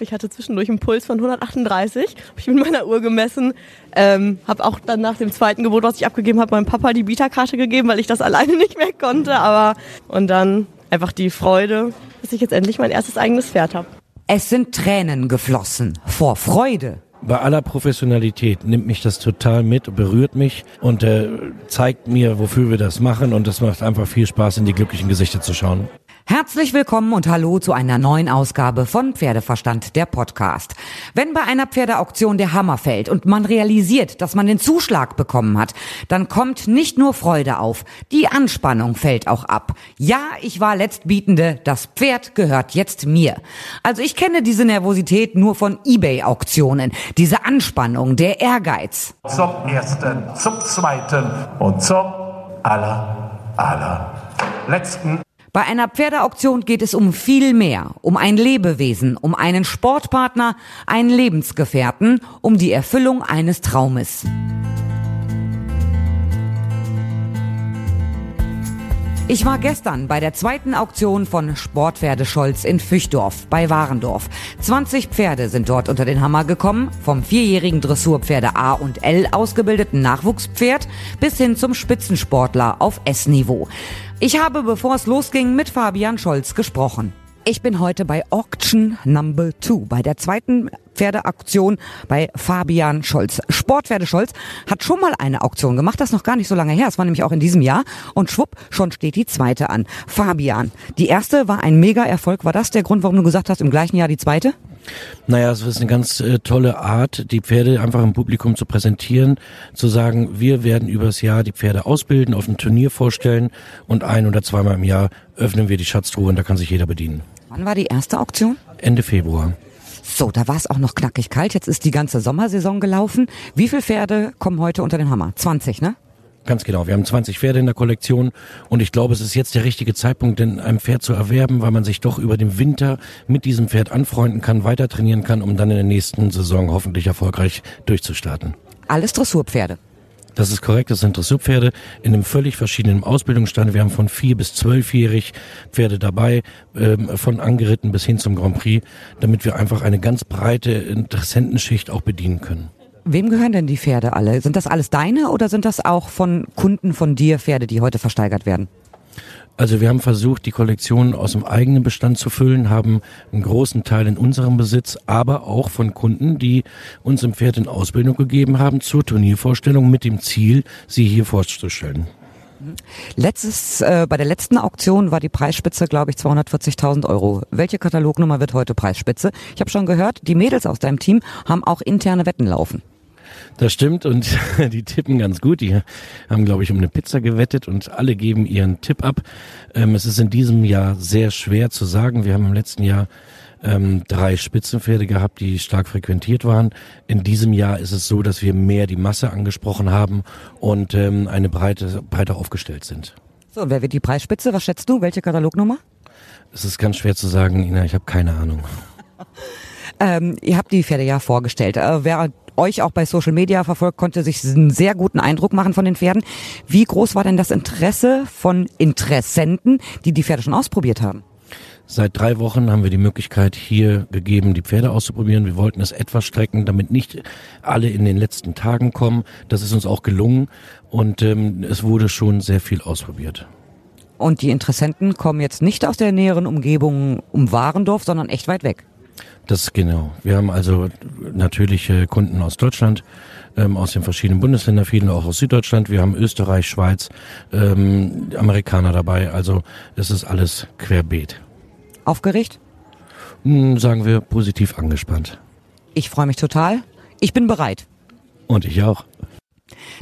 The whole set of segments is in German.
Ich hatte zwischendurch einen Puls von 138, habe ich mit meiner Uhr gemessen. Ähm, habe auch dann nach dem zweiten Gebot, was ich abgegeben habe, meinem Papa die Bieterkarte gegeben, weil ich das alleine nicht mehr konnte. Aber und dann einfach die Freude, dass ich jetzt endlich mein erstes eigenes Pferd habe. Es sind Tränen geflossen vor Freude. Bei aller Professionalität nimmt mich das total mit, berührt mich und äh, zeigt mir, wofür wir das machen. Und es macht einfach viel Spaß, in die glücklichen Gesichter zu schauen. Herzlich willkommen und hallo zu einer neuen Ausgabe von Pferdeverstand, der Podcast. Wenn bei einer Pferdeauktion der Hammer fällt und man realisiert, dass man den Zuschlag bekommen hat, dann kommt nicht nur Freude auf, die Anspannung fällt auch ab. Ja, ich war Letztbietende, das Pferd gehört jetzt mir. Also ich kenne diese Nervosität nur von Ebay-Auktionen, diese Anspannung, der Ehrgeiz. Zum ersten, zum zweiten und zum aller, aller letzten. Bei einer Pferdeauktion geht es um viel mehr, um ein Lebewesen, um einen Sportpartner, einen Lebensgefährten, um die Erfüllung eines Traumes. Ich war gestern bei der zweiten Auktion von Sportpferde Scholz in Füchdorf bei Warendorf. 20 Pferde sind dort unter den Hammer gekommen, vom vierjährigen Dressurpferde A und L ausgebildeten Nachwuchspferd bis hin zum Spitzensportler auf S-Niveau. Ich habe, bevor es losging, mit Fabian Scholz gesprochen. Ich bin heute bei Auction Number Two, bei der zweiten Pferdeauktion bei Fabian Scholz. Sportpferde Scholz hat schon mal eine Auktion gemacht, das noch gar nicht so lange her. Es war nämlich auch in diesem Jahr und schwupp, schon steht die zweite an. Fabian, die erste war ein Mega-Erfolg. War das der Grund, warum du gesagt hast, im gleichen Jahr die zweite? Naja, es ist eine ganz äh, tolle Art, die Pferde einfach im Publikum zu präsentieren, zu sagen, wir werden übers Jahr die Pferde ausbilden, auf ein Turnier vorstellen und ein oder zweimal im Jahr öffnen wir die Schatztruhe und da kann sich jeder bedienen. Wann war die erste Auktion? Ende Februar. So, da war es auch noch knackig kalt. Jetzt ist die ganze Sommersaison gelaufen. Wie viele Pferde kommen heute unter den Hammer? 20, ne? Ganz genau. Wir haben 20 Pferde in der Kollektion und ich glaube, es ist jetzt der richtige Zeitpunkt, denn ein Pferd zu erwerben, weil man sich doch über den Winter mit diesem Pferd anfreunden kann, weiter trainieren kann, um dann in der nächsten Saison hoffentlich erfolgreich durchzustarten. Alles Dressurpferde. Das ist korrekt, das sind Dressurpferde in einem völlig verschiedenen Ausbildungsstand. Wir haben von vier bis zwölfjährig Pferde dabei, ähm, von angeritten bis hin zum Grand Prix, damit wir einfach eine ganz breite Interessentenschicht auch bedienen können. Wem gehören denn die Pferde alle? Sind das alles deine oder sind das auch von Kunden von dir Pferde, die heute versteigert werden? Also wir haben versucht, die Kollektion aus dem eigenen Bestand zu füllen, haben einen großen Teil in unserem Besitz, aber auch von Kunden, die uns im Pferd in Ausbildung gegeben haben zur Turniervorstellung mit dem Ziel, sie hier vorzustellen. Letztes, äh, bei der letzten Auktion war die Preisspitze, glaube ich, 240.000 Euro. Welche Katalognummer wird heute Preisspitze? Ich habe schon gehört, die Mädels aus deinem Team haben auch interne Wetten laufen. Das stimmt und die tippen ganz gut. Die haben, glaube ich, um eine Pizza gewettet und alle geben ihren Tipp ab. Ähm, es ist in diesem Jahr sehr schwer zu sagen. Wir haben im letzten Jahr ähm, drei Spitzenpferde gehabt, die stark frequentiert waren. In diesem Jahr ist es so, dass wir mehr die Masse angesprochen haben und ähm, eine breite, breiter aufgestellt sind. So, und wer wird die Preisspitze? Was schätzt du? Welche Katalognummer? Es ist ganz schwer zu sagen, Ina, ich habe keine Ahnung. Ähm, ihr habt die Pferde ja vorgestellt. Äh, wer euch auch bei Social Media verfolgt, konnte sich einen sehr guten Eindruck machen von den Pferden. Wie groß war denn das Interesse von Interessenten, die die Pferde schon ausprobiert haben? Seit drei Wochen haben wir die Möglichkeit hier gegeben, die Pferde auszuprobieren. Wir wollten es etwas strecken, damit nicht alle in den letzten Tagen kommen. Das ist uns auch gelungen und ähm, es wurde schon sehr viel ausprobiert. Und die Interessenten kommen jetzt nicht aus der näheren Umgebung um Warendorf, sondern echt weit weg. Das genau. Wir haben also natürliche Kunden aus Deutschland, ähm, aus den verschiedenen Bundesländern, viele auch aus Süddeutschland. Wir haben Österreich, Schweiz, ähm, Amerikaner dabei. Also es ist alles querbeet. Aufgeregt? Hm, sagen wir positiv angespannt. Ich freue mich total. Ich bin bereit. Und ich auch.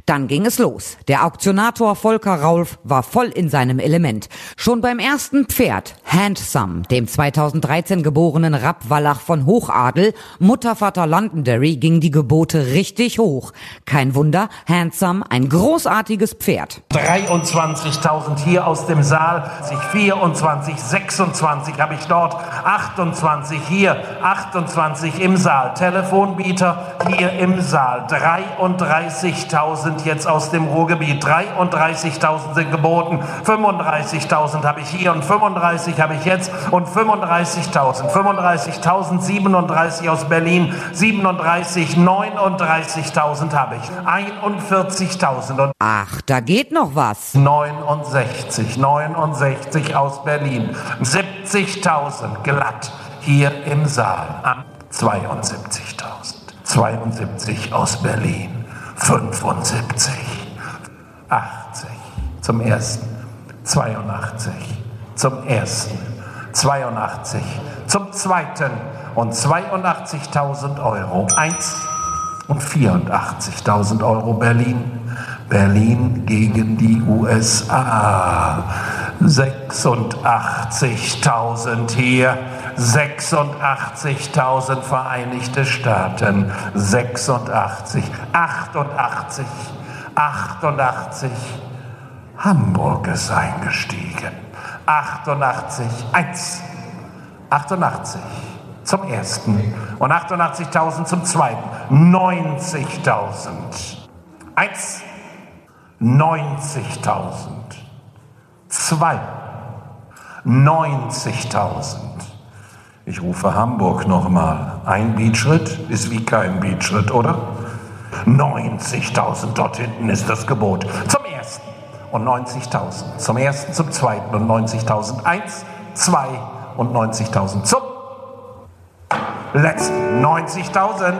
Dann ging es los. Der Auktionator Volker Raulf war voll in seinem Element. Schon beim ersten Pferd, Handsome, dem 2013 geborenen Rappwallach von Hochadel, Muttervater Londonderry, ging die Gebote richtig hoch. Kein Wunder, Handsome, ein großartiges Pferd. 23.000 hier aus dem Saal, 24, 26 habe ich dort, 28 hier, 28 im Saal, Telefonbieter hier im Saal, 33.000. 33.000 jetzt aus dem Ruhrgebiet. 33.000 sind geboten. 35.000 habe ich hier und 35 habe ich jetzt und 35.000. 35.000, 37 aus Berlin, 37, 39.000 habe ich. 41.000 Ach, da geht noch was. 69, 69 aus Berlin. 70.000 glatt hier im Saal. 72.000. 72 aus Berlin, 75, 80 zum ersten, 82 zum ersten, 82 zum zweiten und 82.000 Euro. Eins und 84.000 Euro Berlin. Berlin gegen die USA. 86.000 hier. 86.000 Vereinigte Staaten, 86, 88, 88, Hamburg ist eingestiegen, 88, 1, 88 zum ersten und 88.000 zum zweiten, 90.000, 1, 90.000, 2, 90.000, ich rufe Hamburg nochmal. Ein Beatschritt ist wie kein Beatschritt, oder? 90.000 dort hinten ist das Gebot. Zum ersten und 90.000. Zum ersten, zum zweiten und 90.000. Eins, zwei und 90.000. Zum letzten 90.000.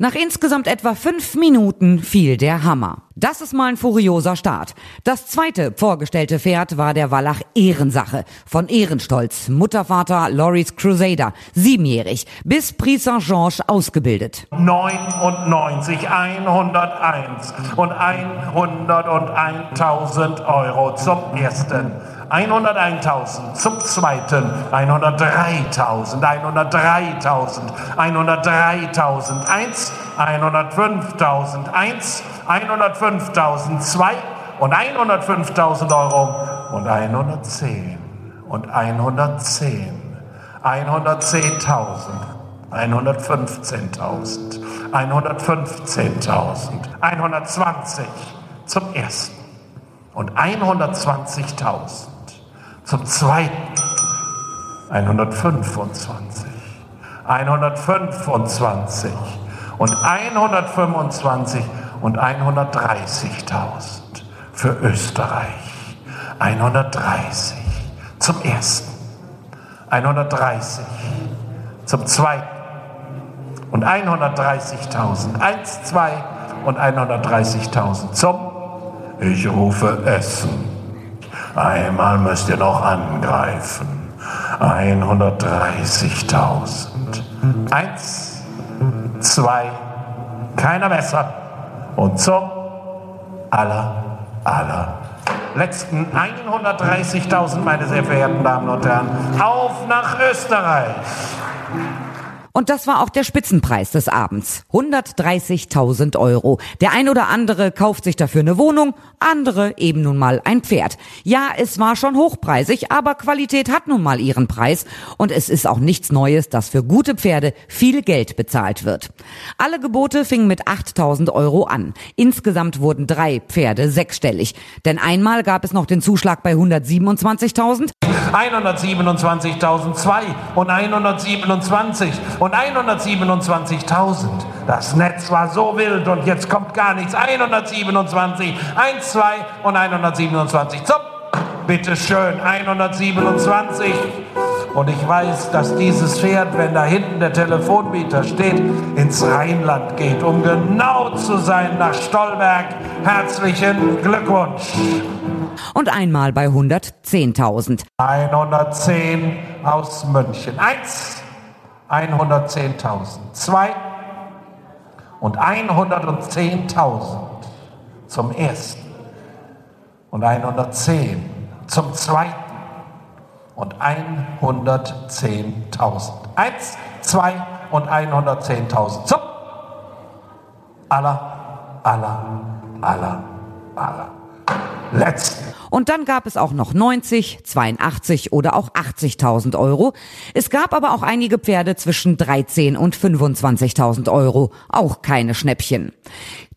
Nach insgesamt etwa fünf Minuten fiel der Hammer. Das ist mal ein furioser Start. Das zweite vorgestellte Pferd war der Wallach Ehrensache von Ehrenstolz, Muttervater Loris Crusader, siebenjährig, bis Prix Saint-Georges ausgebildet. 99, 101 und 101.000 Euro zum ersten. 101.000 zum zweiten, 103.000, 103.000, 103.000, 1, 105.000, 1, 105.000, 2 und 105.000 Euro. Und 110 und 110, 110.000. 115.000, 115.000, 120 zum ersten. Und 120.000 zum zweiten 125, 125 und 125 und 130.000 für Österreich. 130 zum ersten, 130 zum zweiten und 130.000. 1, 2 und 130.000 zum Ich rufe Essen. Einmal müsst ihr noch angreifen. 130.000. Eins, zwei, keiner besser. Und zum aller, aller letzten 130.000, meine sehr verehrten Damen und Herren, auf nach Österreich. Und das war auch der Spitzenpreis des Abends. 130.000 Euro. Der ein oder andere kauft sich dafür eine Wohnung, andere eben nun mal ein Pferd. Ja, es war schon hochpreisig, aber Qualität hat nun mal ihren Preis. Und es ist auch nichts Neues, dass für gute Pferde viel Geld bezahlt wird. Alle Gebote fingen mit 8.000 Euro an. Insgesamt wurden drei Pferde sechsstellig. Denn einmal gab es noch den Zuschlag bei 127.000. 127.002 und 127 und 127.000. Das Netz war so wild und jetzt kommt gar nichts. 127, 1, 2 und 127. Zup, bitte schön, 127. Und ich weiß, dass dieses Pferd, wenn da hinten der Telefonbieter steht, ins Rheinland geht, um genau zu sein nach Stolberg. Herzlichen Glückwunsch. Und einmal bei 110.000. 110 aus München. Eins, 110.000. Zwei und 110.000 zum ersten und 110 zum zweiten und 110.000. Eins, zwei und 110.000 zum aller, aller, aller, aller letzten. Und dann gab es auch noch 90, 82 oder auch 80.000 Euro. Es gab aber auch einige Pferde zwischen 13 und 25.000 Euro. Auch keine Schnäppchen.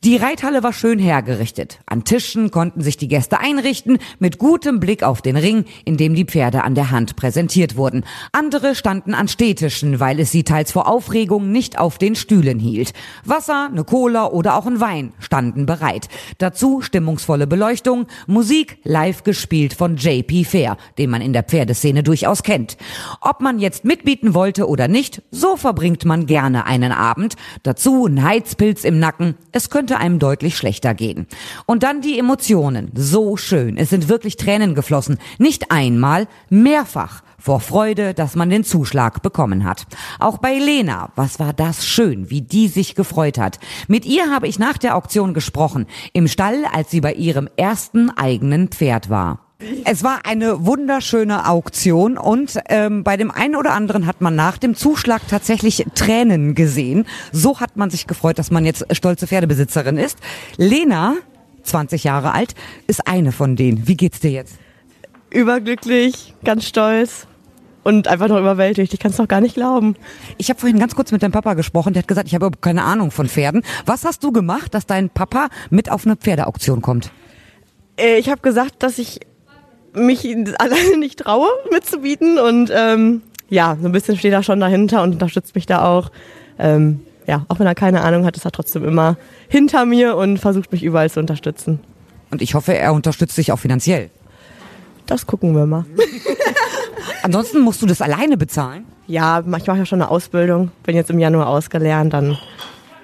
Die Reithalle war schön hergerichtet. An Tischen konnten sich die Gäste einrichten, mit gutem Blick auf den Ring, in dem die Pferde an der Hand präsentiert wurden. Andere standen an Stehtischen, weil es sie teils vor Aufregung nicht auf den Stühlen hielt. Wasser, eine Cola oder auch ein Wein standen bereit. Dazu stimmungsvolle Beleuchtung, Musik live gespielt von JP Fair, den man in der Pferdeszene durchaus kennt. Ob man jetzt mitbieten wollte oder nicht, so verbringt man gerne einen Abend. Dazu ein Heizpilz im Nacken. Es könnte könnte einem deutlich schlechter gehen. Und dann die Emotionen. So schön. Es sind wirklich Tränen geflossen. Nicht einmal, mehrfach vor Freude, dass man den Zuschlag bekommen hat. Auch bei Lena, was war das schön, wie die sich gefreut hat. Mit ihr habe ich nach der Auktion gesprochen, im Stall, als sie bei ihrem ersten eigenen Pferd war. Es war eine wunderschöne Auktion und ähm, bei dem einen oder anderen hat man nach dem Zuschlag tatsächlich Tränen gesehen. So hat man sich gefreut, dass man jetzt stolze Pferdebesitzerin ist. Lena, 20 Jahre alt, ist eine von denen. Wie geht's dir jetzt? Überglücklich, ganz stolz und einfach noch überwältigt. Ich kann es noch gar nicht glauben. Ich habe vorhin ganz kurz mit deinem Papa gesprochen. Der hat gesagt, ich habe überhaupt keine Ahnung von Pferden. Was hast du gemacht, dass dein Papa mit auf eine Pferdeauktion kommt? Äh, ich habe gesagt, dass ich mich alleine nicht traue mitzubieten und ähm, ja, so ein bisschen steht er schon dahinter und unterstützt mich da auch. Ähm, ja, auch wenn er keine Ahnung hat, ist er trotzdem immer hinter mir und versucht mich überall zu unterstützen. Und ich hoffe, er unterstützt dich auch finanziell. Das gucken wir mal. Ansonsten musst du das alleine bezahlen? Ja, ich mache ja schon eine Ausbildung. Bin jetzt im Januar ausgelernt, dann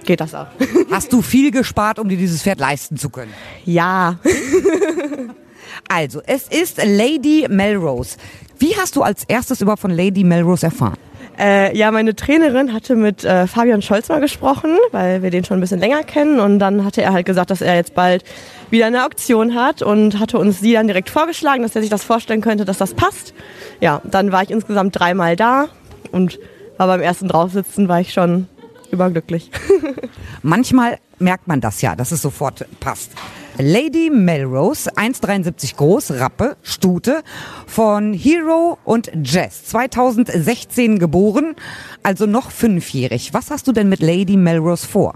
geht das auch. Hast du viel gespart, um dir dieses Pferd leisten zu können? Ja. Also, es ist Lady Melrose. Wie hast du als erstes überhaupt von Lady Melrose erfahren? Äh, ja, meine Trainerin hatte mit äh, Fabian Scholz mal gesprochen, weil wir den schon ein bisschen länger kennen. Und dann hatte er halt gesagt, dass er jetzt bald wieder eine Auktion hat und hatte uns sie dann direkt vorgeschlagen, dass er sich das vorstellen könnte, dass das passt. Ja, dann war ich insgesamt dreimal da und war beim ersten Draufsitzen, war ich schon überglücklich. Manchmal merkt man das ja, dass es sofort passt. Lady Melrose, 1,73 groß, Rappe, Stute, von Hero und Jazz, 2016 geboren, also noch fünfjährig. Was hast du denn mit Lady Melrose vor?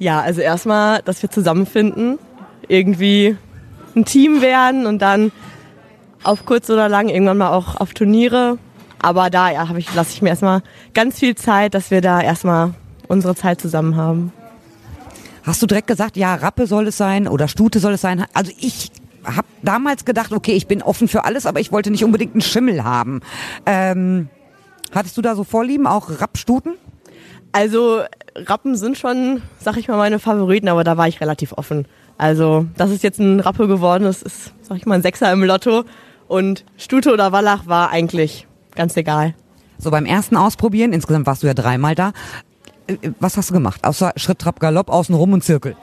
Ja, also erstmal, dass wir zusammenfinden, irgendwie ein Team werden und dann auf kurz oder lang irgendwann mal auch auf Turniere. Aber da ja, ich, lasse ich mir erstmal ganz viel Zeit, dass wir da erstmal unsere Zeit zusammen haben. Hast du direkt gesagt, ja, Rappe soll es sein oder Stute soll es sein? Also ich habe damals gedacht, okay, ich bin offen für alles, aber ich wollte nicht unbedingt einen Schimmel haben. Ähm, hattest du da so Vorlieben, auch Rappstuten? Also Rappen sind schon, sag ich mal, meine Favoriten, aber da war ich relativ offen. Also, dass es jetzt ein Rappe geworden ist, ist, sag ich mal, ein Sechser im Lotto. Und Stute oder Wallach war eigentlich ganz egal. So beim ersten Ausprobieren, insgesamt warst du ja dreimal da, was hast du gemacht? Außer Schritt, Trab, Galopp, außenrum und Zirkel?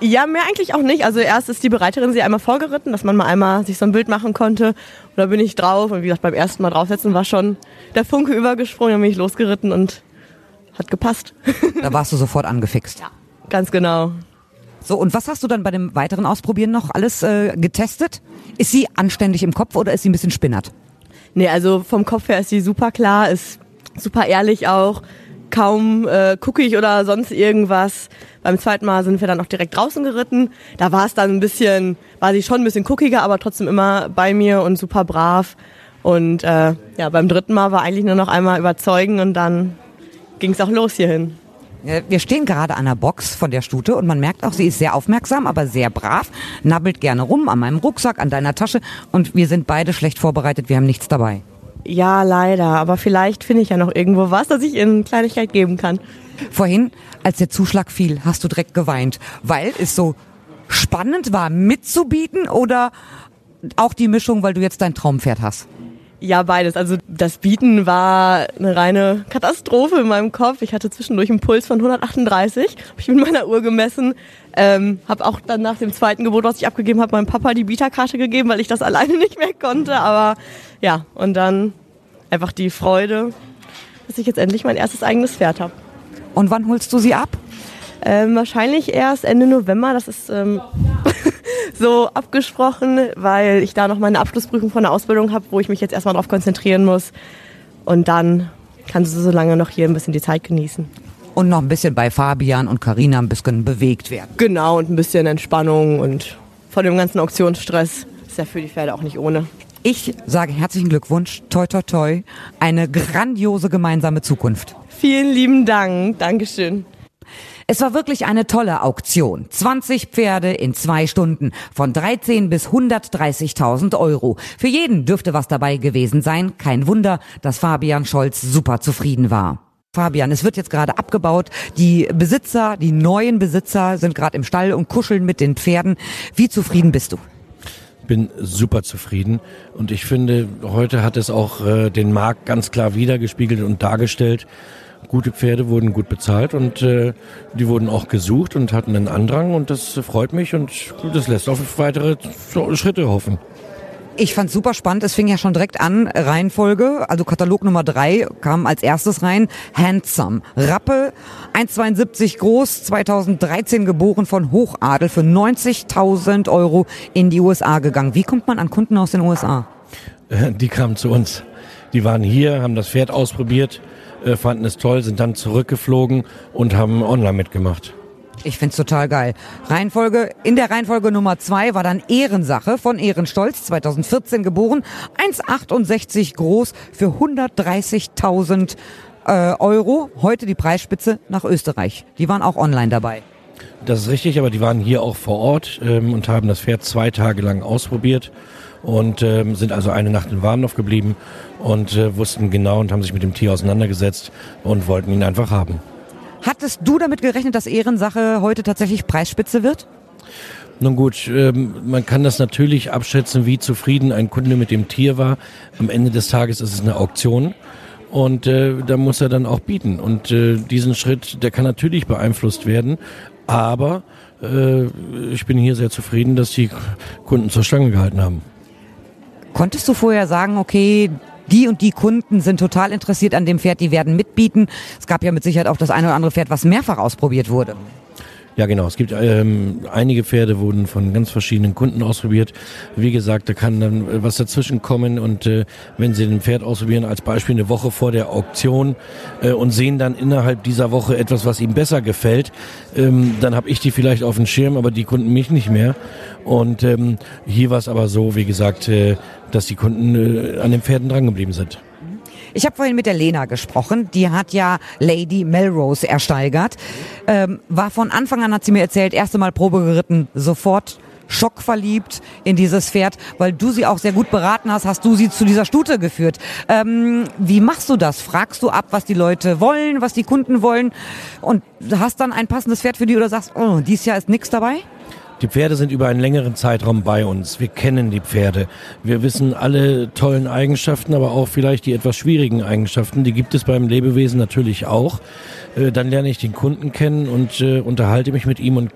Ja, mehr eigentlich auch nicht. Also erst ist die Bereiterin sie einmal vorgeritten, dass man mal einmal sich so ein Bild machen konnte. Und da bin ich drauf und wie gesagt, beim ersten Mal draufsetzen war schon der Funke übergesprungen, dann bin ich losgeritten und hat gepasst. Da warst du sofort angefixt. Ja, ganz genau. So, und was hast du dann bei dem weiteren Ausprobieren noch alles äh, getestet? Ist sie anständig im Kopf oder ist sie ein bisschen spinnert? Nee, also vom Kopf her ist sie super klar, ist super ehrlich auch kaum äh, guckig oder sonst irgendwas. Beim zweiten Mal sind wir dann auch direkt draußen geritten. Da war es dann ein bisschen, war sie schon ein bisschen guckiger, aber trotzdem immer bei mir und super brav. Und äh, ja, beim dritten Mal war eigentlich nur noch einmal überzeugen und dann ging es auch los hierhin. Wir stehen gerade an der Box von der Stute und man merkt auch, sie ist sehr aufmerksam, aber sehr brav, nabbelt gerne rum an meinem Rucksack, an deiner Tasche und wir sind beide schlecht vorbereitet, wir haben nichts dabei. Ja, leider. Aber vielleicht finde ich ja noch irgendwo was, das ich Ihnen Kleinigkeit geben kann. Vorhin, als der Zuschlag fiel, hast du direkt geweint, weil es so spannend war, mitzubieten oder auch die Mischung, weil du jetzt dein Traumpferd hast? Ja, beides. Also das Bieten war eine reine Katastrophe in meinem Kopf. Ich hatte zwischendurch einen Puls von 138, habe ich mit meiner Uhr gemessen. Ähm, habe auch dann nach dem zweiten Gebot, was ich abgegeben habe, meinem Papa die Bieterkarte gegeben, weil ich das alleine nicht mehr konnte. Aber ja, und dann einfach die Freude, dass ich jetzt endlich mein erstes eigenes Pferd habe. Und wann holst du sie ab? Ähm, wahrscheinlich erst Ende November. Das ist ähm, so abgesprochen, weil ich da noch meine Abschlussprüfung von der Ausbildung habe, wo ich mich jetzt erstmal darauf konzentrieren muss. Und dann kannst du so lange noch hier ein bisschen die Zeit genießen. Und noch ein bisschen bei Fabian und Karina ein bisschen bewegt werden. Genau, und ein bisschen Entspannung und von dem ganzen Auktionsstress ist ja für die Pferde auch nicht ohne. Ich sage herzlichen Glückwunsch, toi toi toi, eine grandiose gemeinsame Zukunft. Vielen lieben Dank, Dankeschön. Es war wirklich eine tolle Auktion. 20 Pferde in zwei Stunden von 13 bis 130.000 Euro. Für jeden dürfte was dabei gewesen sein. Kein Wunder, dass Fabian Scholz super zufrieden war. Fabian, es wird jetzt gerade abgebaut. Die Besitzer, die neuen Besitzer sind gerade im Stall und kuscheln mit den Pferden. Wie zufrieden bist du? bin super zufrieden und ich finde, heute hat es auch äh, den Markt ganz klar wiedergespiegelt und dargestellt. Gute Pferde wurden gut bezahlt und äh, die wurden auch gesucht und hatten einen Andrang und das freut mich und das lässt auf weitere Schritte hoffen. Ich fand super spannend. Es fing ja schon direkt an. Reihenfolge, also Katalog Nummer drei kam als erstes rein. Handsome. Rappe, 1,72 groß, 2013 geboren von Hochadel für 90.000 Euro in die USA gegangen. Wie kommt man an Kunden aus den USA? Die kamen zu uns. Die waren hier, haben das Pferd ausprobiert, äh, fanden es toll, sind dann zurückgeflogen und haben online mitgemacht. Ich find's total geil. Reihenfolge, in der Reihenfolge Nummer zwei war dann Ehrensache von Ehrenstolz, 2014 geboren, 1,68 groß für 130.000 äh, Euro. Heute die Preisspitze nach Österreich. Die waren auch online dabei. Das ist richtig, aber die waren hier auch vor Ort ähm, und haben das Pferd zwei Tage lang ausprobiert und ähm, sind also eine Nacht in Warndorf geblieben und äh, wussten genau und haben sich mit dem Tier auseinandergesetzt und wollten ihn einfach haben. Hattest du damit gerechnet, dass Ehrensache heute tatsächlich Preisspitze wird? Nun gut, ähm, man kann das natürlich abschätzen, wie zufrieden ein Kunde mit dem Tier war. Am Ende des Tages ist es eine Auktion und äh, da muss er dann auch bieten. Und äh, diesen Schritt, der kann natürlich beeinflusst werden, aber äh, ich bin hier sehr zufrieden, dass die Kunden zur Stange gehalten haben. Konntest du vorher sagen, okay, die und die Kunden sind total interessiert an dem Pferd, die werden mitbieten. Es gab ja mit Sicherheit auch das eine oder andere Pferd, was mehrfach ausprobiert wurde. Ja, genau. Es gibt ähm, einige Pferde wurden von ganz verschiedenen Kunden ausprobiert. Wie gesagt, da kann dann was dazwischen kommen und äh, wenn Sie ein Pferd ausprobieren, als Beispiel eine Woche vor der Auktion äh, und sehen dann innerhalb dieser Woche etwas, was ihm besser gefällt, ähm, dann habe ich die vielleicht auf dem Schirm, aber die Kunden mich nicht mehr. Und ähm, hier war es aber so, wie gesagt, äh, dass die Kunden äh, an den Pferden drangeblieben sind. Ich habe vorhin mit der Lena gesprochen. Die hat ja Lady Melrose ersteigert. Ähm, war von Anfang an, hat sie mir erzählt, erste Mal Probe geritten, sofort schockverliebt in dieses Pferd, weil du sie auch sehr gut beraten hast, hast du sie zu dieser Stute geführt. Ähm, wie machst du das? Fragst du ab, was die Leute wollen, was die Kunden wollen und hast dann ein passendes Pferd für die oder sagst, oh, dieses Jahr ist nichts dabei? Die Pferde sind über einen längeren Zeitraum bei uns. Wir kennen die Pferde. Wir wissen alle tollen Eigenschaften, aber auch vielleicht die etwas schwierigen Eigenschaften. Die gibt es beim Lebewesen natürlich auch. Äh, dann lerne ich den Kunden kennen und äh, unterhalte mich mit ihm und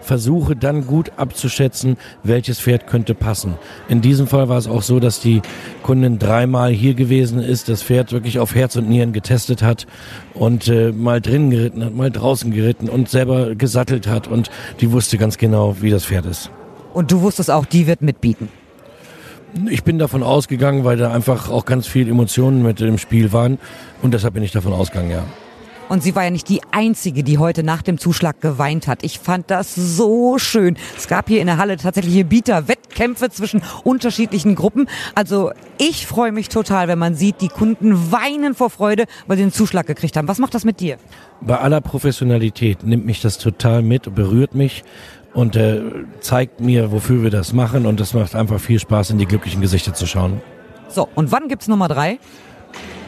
versuche dann gut abzuschätzen, welches Pferd könnte passen. In diesem Fall war es auch so, dass die Kundin dreimal hier gewesen ist, das Pferd wirklich auf Herz und Nieren getestet hat und äh, mal drinnen geritten hat, mal draußen geritten und selber gesattelt hat und die wusste ganz genau, wie das Pferd ist. Und du wusstest auch, die wird mitbieten. Ich bin davon ausgegangen, weil da einfach auch ganz viel Emotionen mit im Spiel waren und deshalb bin ich davon ausgegangen, ja. Und sie war ja nicht die Einzige, die heute nach dem Zuschlag geweint hat. Ich fand das so schön. Es gab hier in der Halle tatsächliche Bieter-Wettkämpfe zwischen unterschiedlichen Gruppen. Also ich freue mich total, wenn man sieht, die Kunden weinen vor Freude, weil sie den Zuschlag gekriegt haben. Was macht das mit dir? Bei aller Professionalität nimmt mich das total mit, berührt mich und äh, zeigt mir, wofür wir das machen. Und das macht einfach viel Spaß, in die glücklichen Gesichter zu schauen. So, und wann gibt's Nummer drei?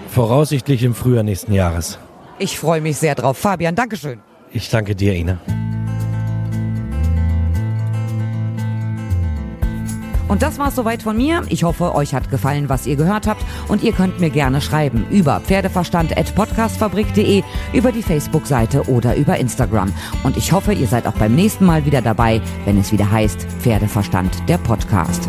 Voraussichtlich im Frühjahr nächsten Jahres. Ich freue mich sehr drauf. Fabian, Dankeschön. Ich danke dir, Ina. Und das war's soweit von mir. Ich hoffe, euch hat gefallen, was ihr gehört habt. Und ihr könnt mir gerne schreiben über pferdeverstand.podcastfabrik.de, über die Facebook-Seite oder über Instagram. Und ich hoffe, ihr seid auch beim nächsten Mal wieder dabei, wenn es wieder heißt Pferdeverstand, der Podcast.